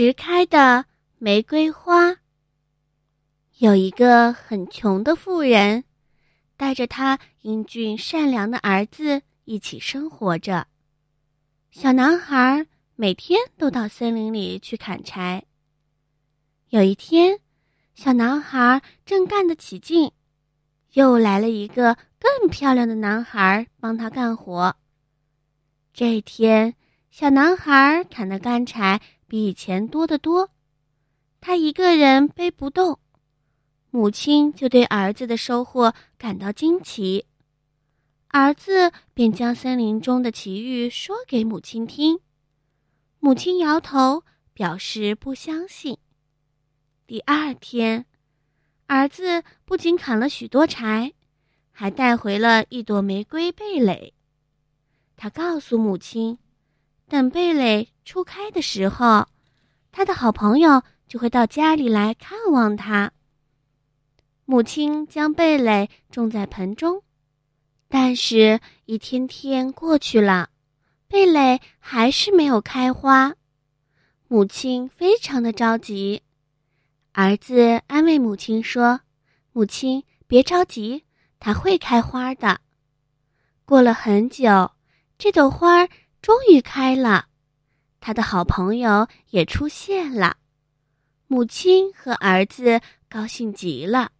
迟开的玫瑰花。有一个很穷的妇人，带着他英俊善良的儿子一起生活着。小男孩每天都到森林里去砍柴。有一天，小男孩正干得起劲，又来了一个更漂亮的男孩帮他干活。这天，小男孩砍的干柴比以前多得多，他一个人背不动。母亲就对儿子的收获感到惊奇，儿子便将森林中的奇遇说给母亲听。母亲摇头，表示不相信。第二天，儿子不仅砍了许多柴，还带回了一朵玫瑰蓓蕾。他告诉母亲，等蓓蕾初开的时候，他的好朋友就会到家里来看望他。母亲将蓓蕾种在盆中，但是，一天天过去了，蓓蕾还是没有开花。母亲非常的着急。儿子安慰母亲说：“母亲，别着急，它会开花的。”过了很久，这朵花终于开了，他的好朋友也出现了。母亲和儿子高兴极了。